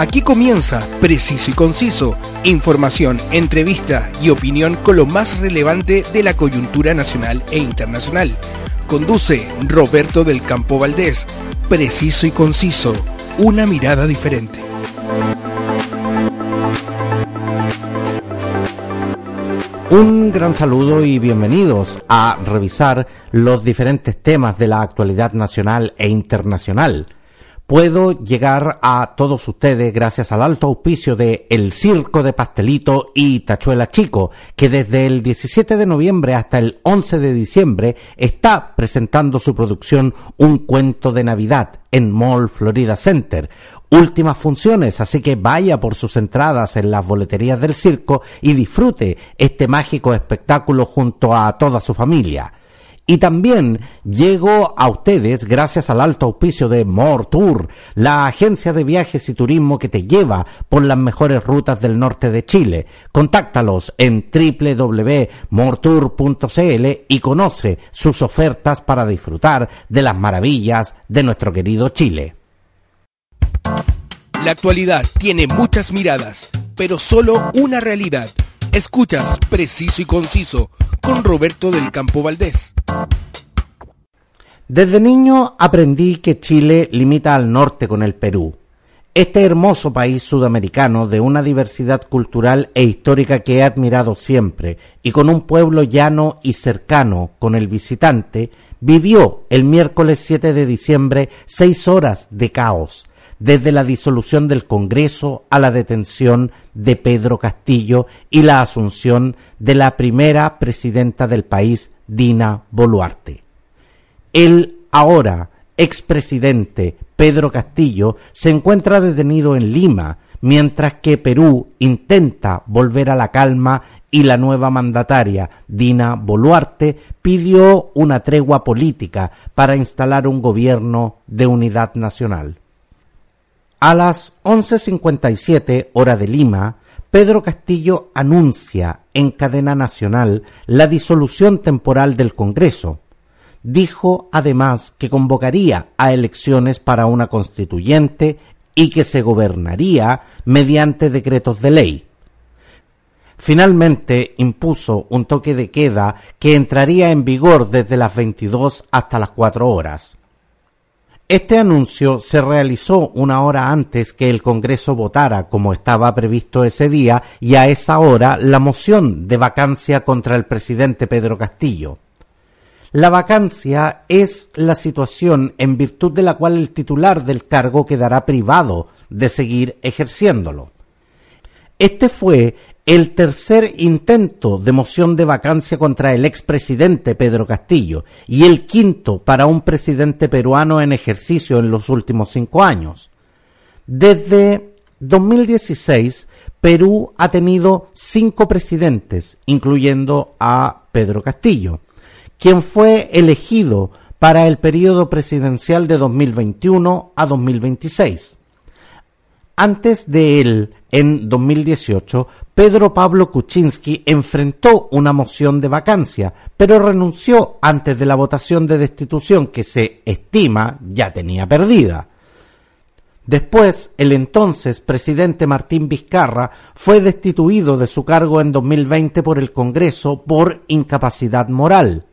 Aquí comienza Preciso y Conciso, información, entrevista y opinión con lo más relevante de la coyuntura nacional e internacional. Conduce Roberto del Campo Valdés. Preciso y Conciso, una mirada diferente. Un gran saludo y bienvenidos a revisar los diferentes temas de la actualidad nacional e internacional puedo llegar a todos ustedes gracias al alto auspicio de El Circo de Pastelito y Tachuela Chico, que desde el 17 de noviembre hasta el 11 de diciembre está presentando su producción Un cuento de Navidad en Mall Florida Center. Últimas funciones, así que vaya por sus entradas en las boleterías del circo y disfrute este mágico espectáculo junto a toda su familia. Y también llego a ustedes gracias al alto auspicio de More Tour, la agencia de viajes y turismo que te lleva por las mejores rutas del norte de Chile. Contáctalos en www.mortour.cl y conoce sus ofertas para disfrutar de las maravillas de nuestro querido Chile. La actualidad tiene muchas miradas, pero solo una realidad. Escuchas Preciso y Conciso con Roberto del Campo Valdés. Desde niño aprendí que Chile limita al norte con el Perú. Este hermoso país sudamericano de una diversidad cultural e histórica que he admirado siempre y con un pueblo llano y cercano con el visitante, vivió el miércoles 7 de diciembre seis horas de caos, desde la disolución del Congreso a la detención de Pedro Castillo y la asunción de la primera presidenta del país, Dina Boluarte. El ahora expresidente Pedro Castillo se encuentra detenido en Lima, mientras que Perú intenta volver a la calma y la nueva mandataria, Dina Boluarte, pidió una tregua política para instalar un gobierno de unidad nacional. A las 11.57 hora de Lima, Pedro Castillo anuncia en cadena nacional la disolución temporal del Congreso. Dijo además que convocaría a elecciones para una constituyente y que se gobernaría mediante decretos de ley. Finalmente impuso un toque de queda que entraría en vigor desde las 22 hasta las 4 horas. Este anuncio se realizó una hora antes que el Congreso votara, como estaba previsto ese día, y a esa hora la moción de vacancia contra el presidente Pedro Castillo. La vacancia es la situación en virtud de la cual el titular del cargo quedará privado de seguir ejerciéndolo. Este fue el tercer intento de moción de vacancia contra el expresidente Pedro Castillo y el quinto para un presidente peruano en ejercicio en los últimos cinco años. Desde 2016, Perú ha tenido cinco presidentes, incluyendo a Pedro Castillo, quien fue elegido para el periodo presidencial de 2021 a 2026. Antes de él, en 2018, Pedro Pablo Kuczynski enfrentó una moción de vacancia, pero renunció antes de la votación de destitución que se estima ya tenía perdida. Después, el entonces presidente Martín Vizcarra fue destituido de su cargo en 2020 por el Congreso por incapacidad moral.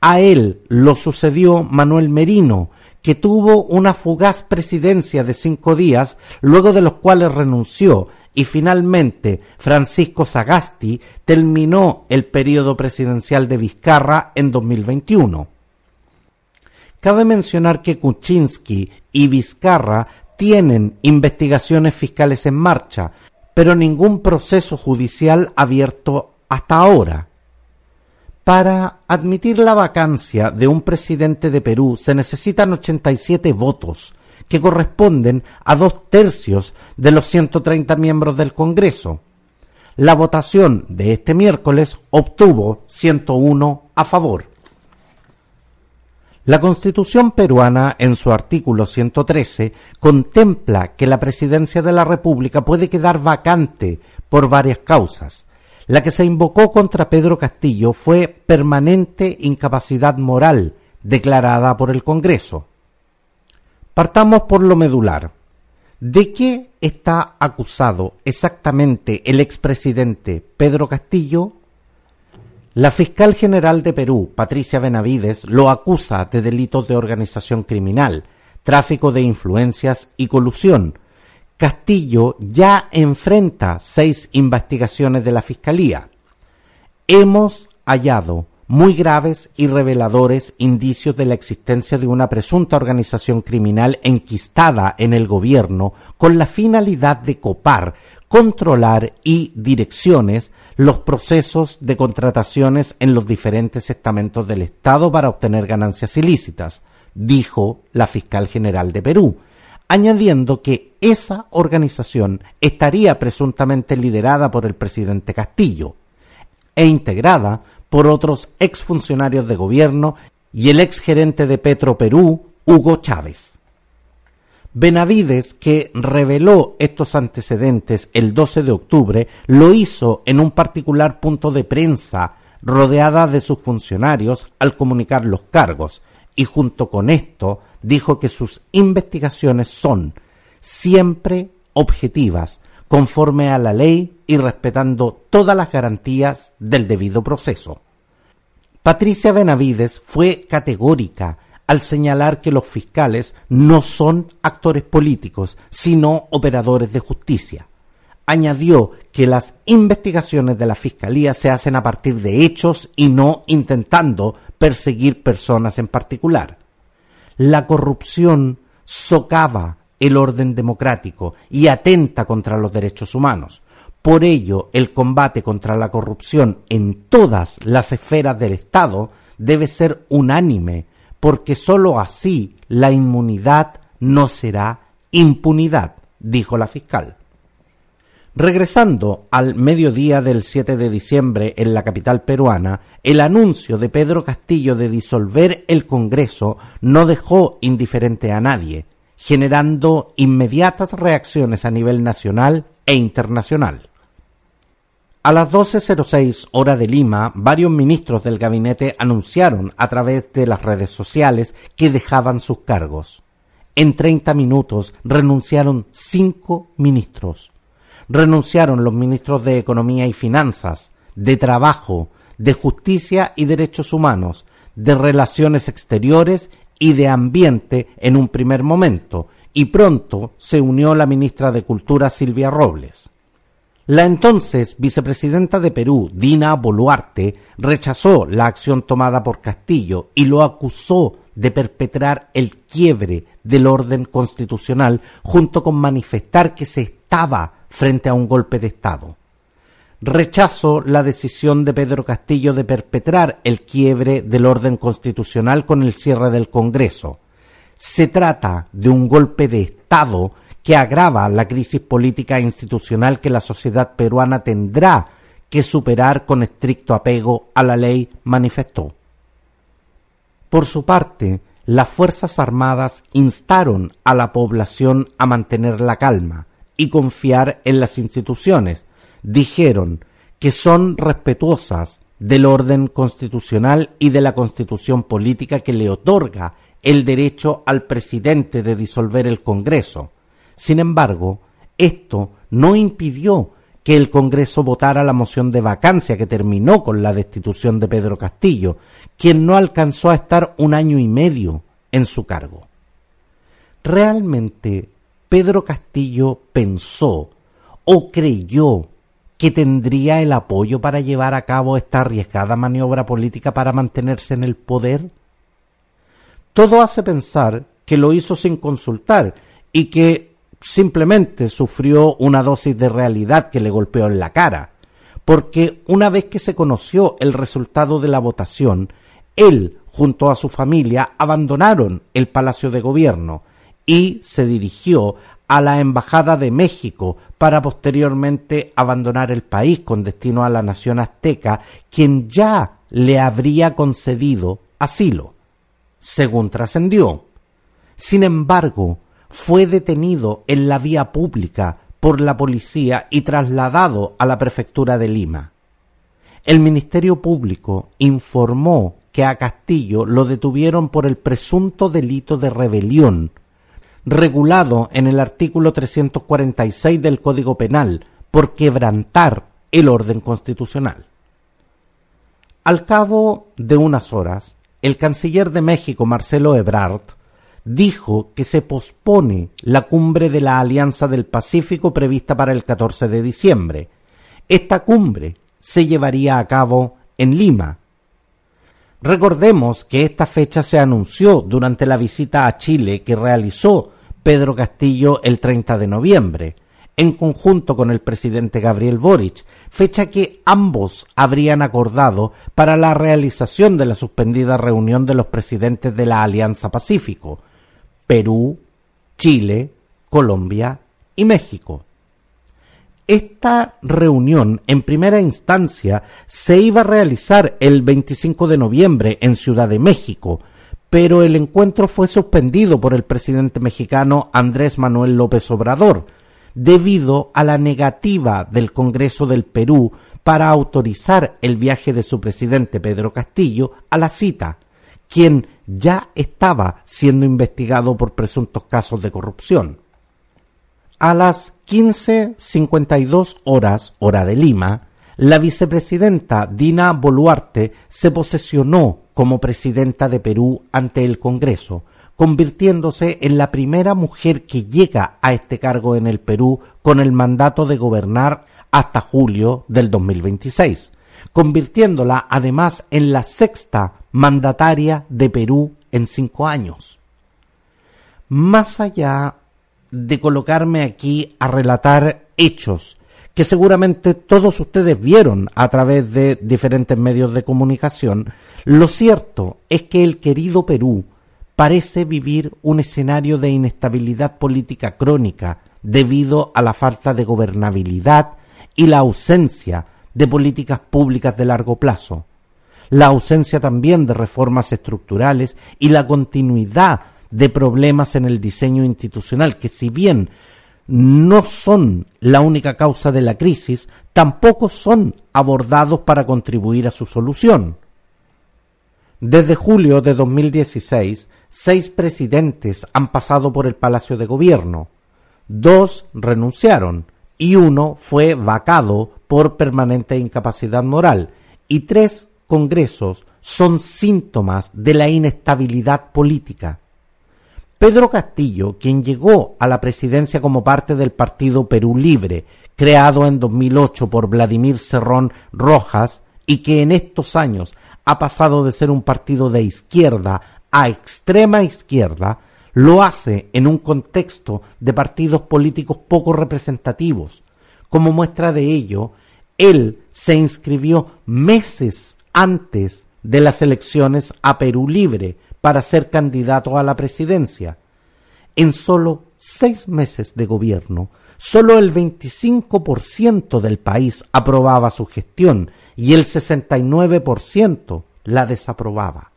A él lo sucedió Manuel Merino, que tuvo una fugaz presidencia de cinco días, luego de los cuales renunció y finalmente Francisco Sagasti terminó el periodo presidencial de Vizcarra en 2021. Cabe mencionar que Kuczynski y Vizcarra tienen investigaciones fiscales en marcha, pero ningún proceso judicial abierto hasta ahora. Para admitir la vacancia de un presidente de Perú se necesitan 87 votos, que corresponden a dos tercios de los 130 miembros del Congreso. La votación de este miércoles obtuvo 101 a favor. La Constitución peruana, en su artículo 113, contempla que la presidencia de la República puede quedar vacante por varias causas. La que se invocó contra Pedro Castillo fue permanente incapacidad moral declarada por el Congreso. Partamos por lo medular. ¿De qué está acusado exactamente el expresidente Pedro Castillo? La fiscal general de Perú, Patricia Benavides, lo acusa de delitos de organización criminal, tráfico de influencias y colusión. Castillo ya enfrenta seis investigaciones de la Fiscalía. Hemos hallado muy graves y reveladores indicios de la existencia de una presunta organización criminal enquistada en el gobierno con la finalidad de copar, controlar y direcciones los procesos de contrataciones en los diferentes estamentos del Estado para obtener ganancias ilícitas, dijo la fiscal general de Perú, añadiendo que esa organización estaría presuntamente liderada por el presidente Castillo e integrada por otros exfuncionarios de gobierno y el exgerente de Petro Perú, Hugo Chávez. Benavides, que reveló estos antecedentes el 12 de octubre, lo hizo en un particular punto de prensa rodeada de sus funcionarios al comunicar los cargos y junto con esto dijo que sus investigaciones son siempre objetivas, conforme a la ley y respetando todas las garantías del debido proceso. Patricia Benavides fue categórica al señalar que los fiscales no son actores políticos, sino operadores de justicia. Añadió que las investigaciones de la Fiscalía se hacen a partir de hechos y no intentando perseguir personas en particular. La corrupción socava el orden democrático y atenta contra los derechos humanos. Por ello, el combate contra la corrupción en todas las esferas del Estado debe ser unánime, porque sólo así la inmunidad no será impunidad, dijo la fiscal. Regresando al mediodía del 7 de diciembre en la capital peruana, el anuncio de Pedro Castillo de disolver el Congreso no dejó indiferente a nadie, generando inmediatas reacciones a nivel nacional e internacional. A las 12.06 hora de Lima, varios ministros del gabinete anunciaron a través de las redes sociales que dejaban sus cargos. En 30 minutos renunciaron cinco ministros. Renunciaron los ministros de Economía y Finanzas, de Trabajo, de Justicia y Derechos Humanos, de Relaciones Exteriores y de Ambiente en un primer momento, y pronto se unió la ministra de Cultura Silvia Robles. La entonces vicepresidenta de Perú, Dina Boluarte, rechazó la acción tomada por Castillo y lo acusó de perpetrar el quiebre del orden constitucional junto con manifestar que se estaba frente a un golpe de Estado. Rechazo la decisión de Pedro Castillo de perpetrar el quiebre del orden constitucional con el cierre del Congreso. Se trata de un golpe de Estado que agrava la crisis política e institucional que la sociedad peruana tendrá que superar con estricto apego a la ley, manifestó. Por su parte, las Fuerzas Armadas instaron a la población a mantener la calma y confiar en las instituciones, dijeron que son respetuosas del orden constitucional y de la constitución política que le otorga el derecho al presidente de disolver el Congreso. Sin embargo, esto no impidió que el Congreso votara la moción de vacancia que terminó con la destitución de Pedro Castillo, quien no alcanzó a estar un año y medio en su cargo. Realmente Pedro Castillo pensó o creyó que tendría el apoyo para llevar a cabo esta arriesgada maniobra política para mantenerse en el poder? Todo hace pensar que lo hizo sin consultar y que simplemente sufrió una dosis de realidad que le golpeó en la cara, porque una vez que se conoció el resultado de la votación, él junto a su familia abandonaron el Palacio de Gobierno y se dirigió a la Embajada de México para posteriormente abandonar el país con destino a la nación azteca, quien ya le habría concedido asilo, según trascendió. Sin embargo, fue detenido en la vía pública por la policía y trasladado a la prefectura de Lima. El Ministerio Público informó que a Castillo lo detuvieron por el presunto delito de rebelión regulado en el artículo 346 del Código Penal por quebrantar el orden constitucional. Al cabo de unas horas, el canciller de México, Marcelo Ebrard, dijo que se pospone la cumbre de la Alianza del Pacífico prevista para el 14 de diciembre. Esta cumbre se llevaría a cabo en Lima. Recordemos que esta fecha se anunció durante la visita a Chile que realizó Pedro Castillo el 30 de noviembre, en conjunto con el presidente Gabriel Boric, fecha que ambos habrían acordado para la realización de la suspendida reunión de los presidentes de la Alianza Pacífico, Perú, Chile, Colombia y México. Esta reunión en primera instancia se iba a realizar el 25 de noviembre en Ciudad de México, pero el encuentro fue suspendido por el presidente mexicano Andrés Manuel López Obrador, debido a la negativa del Congreso del Perú para autorizar el viaje de su presidente Pedro Castillo a la cita, quien ya estaba siendo investigado por presuntos casos de corrupción. A las 15.52 horas, hora de Lima, la vicepresidenta Dina Boluarte se posesionó como presidenta de Perú ante el Congreso, convirtiéndose en la primera mujer que llega a este cargo en el Perú con el mandato de gobernar hasta julio del 2026, convirtiéndola además en la sexta mandataria de Perú en cinco años. Más allá de colocarme aquí a relatar hechos que seguramente todos ustedes vieron a través de diferentes medios de comunicación, lo cierto es que el querido Perú parece vivir un escenario de inestabilidad política crónica debido a la falta de gobernabilidad y la ausencia de políticas públicas de largo plazo la ausencia también de reformas estructurales y la continuidad de problemas en el diseño institucional, que si bien no son la única causa de la crisis, tampoco son abordados para contribuir a su solución. Desde julio de 2016, seis presidentes han pasado por el Palacio de Gobierno. Dos renunciaron y uno fue vacado por permanente incapacidad moral y tres congresos son síntomas de la inestabilidad política. Pedro Castillo, quien llegó a la presidencia como parte del partido Perú Libre, creado en 2008 por Vladimir Cerrón Rojas, y que en estos años ha pasado de ser un partido de izquierda a extrema izquierda, lo hace en un contexto de partidos políticos poco representativos. Como muestra de ello, él se inscribió meses antes de las elecciones a Perú Libre para ser candidato a la presidencia. En solo seis meses de gobierno, solo el 25% del país aprobaba su gestión y el 69% la desaprobaba.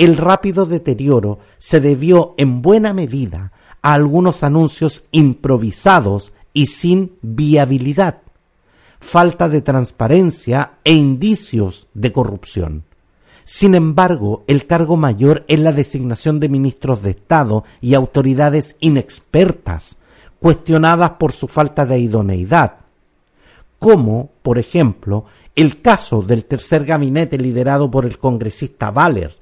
El rápido deterioro se debió en buena medida a algunos anuncios improvisados y sin viabilidad falta de transparencia e indicios de corrupción. Sin embargo, el cargo mayor es la designación de ministros de Estado y autoridades inexpertas, cuestionadas por su falta de idoneidad, como, por ejemplo, el caso del tercer gabinete liderado por el congresista Valer,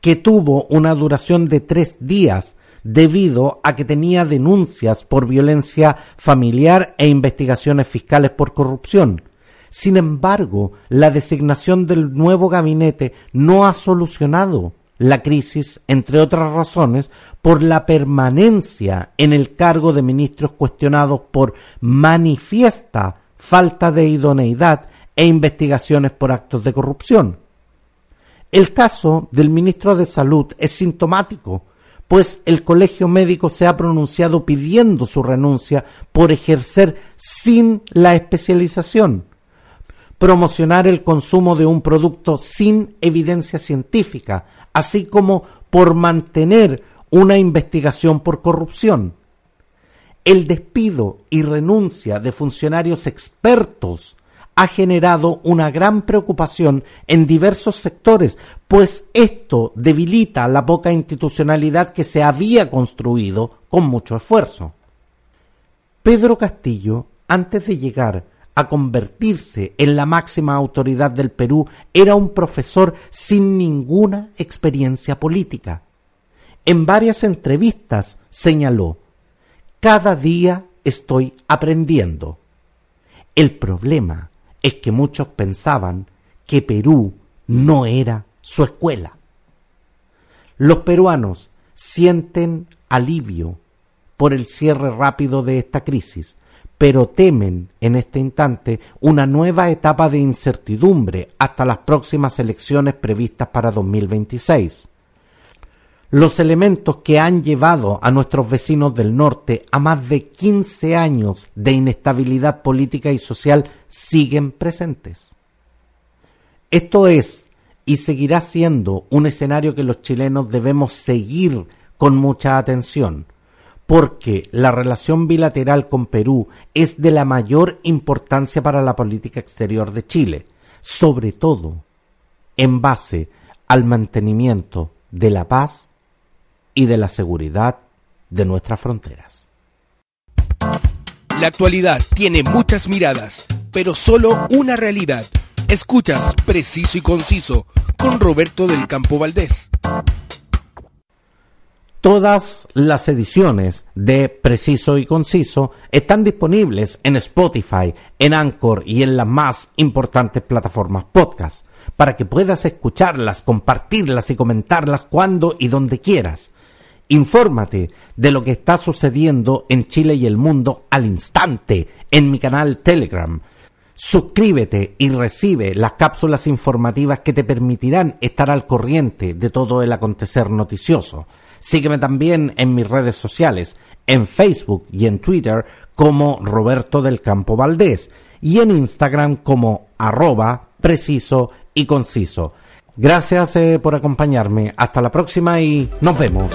que tuvo una duración de tres días debido a que tenía denuncias por violencia familiar e investigaciones fiscales por corrupción. Sin embargo, la designación del nuevo gabinete no ha solucionado la crisis, entre otras razones, por la permanencia en el cargo de ministros cuestionados por manifiesta falta de idoneidad e investigaciones por actos de corrupción. El caso del ministro de Salud es sintomático, pues el colegio médico se ha pronunciado pidiendo su renuncia por ejercer sin la especialización, promocionar el consumo de un producto sin evidencia científica, así como por mantener una investigación por corrupción. El despido y renuncia de funcionarios expertos ha generado una gran preocupación en diversos sectores, pues esto debilita la poca institucionalidad que se había construido con mucho esfuerzo. Pedro Castillo, antes de llegar a convertirse en la máxima autoridad del Perú, era un profesor sin ninguna experiencia política. En varias entrevistas señaló, cada día estoy aprendiendo. El problema es que muchos pensaban que Perú no era su escuela. Los peruanos sienten alivio por el cierre rápido de esta crisis, pero temen en este instante una nueva etapa de incertidumbre hasta las próximas elecciones previstas para 2026 los elementos que han llevado a nuestros vecinos del norte a más de 15 años de inestabilidad política y social siguen presentes. Esto es y seguirá siendo un escenario que los chilenos debemos seguir con mucha atención, porque la relación bilateral con Perú es de la mayor importancia para la política exterior de Chile, sobre todo en base al mantenimiento de la paz y de la seguridad de nuestras fronteras. La actualidad tiene muchas miradas, pero solo una realidad. Escuchas Preciso y Conciso con Roberto del Campo Valdés. Todas las ediciones de Preciso y Conciso están disponibles en Spotify, en Anchor y en las más importantes plataformas podcast, para que puedas escucharlas, compartirlas y comentarlas cuando y donde quieras. Infórmate de lo que está sucediendo en Chile y el mundo al instante en mi canal Telegram. Suscríbete y recibe las cápsulas informativas que te permitirán estar al corriente de todo el acontecer noticioso. Sígueme también en mis redes sociales, en Facebook y en Twitter como Roberto del Campo Valdés y en Instagram como arroba preciso y conciso. Gracias eh, por acompañarme. Hasta la próxima y nos vemos.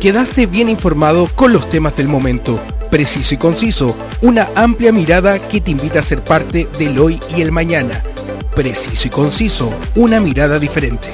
Quedaste bien informado con los temas del momento. Preciso y conciso, una amplia mirada que te invita a ser parte del hoy y el mañana. Preciso y conciso, una mirada diferente.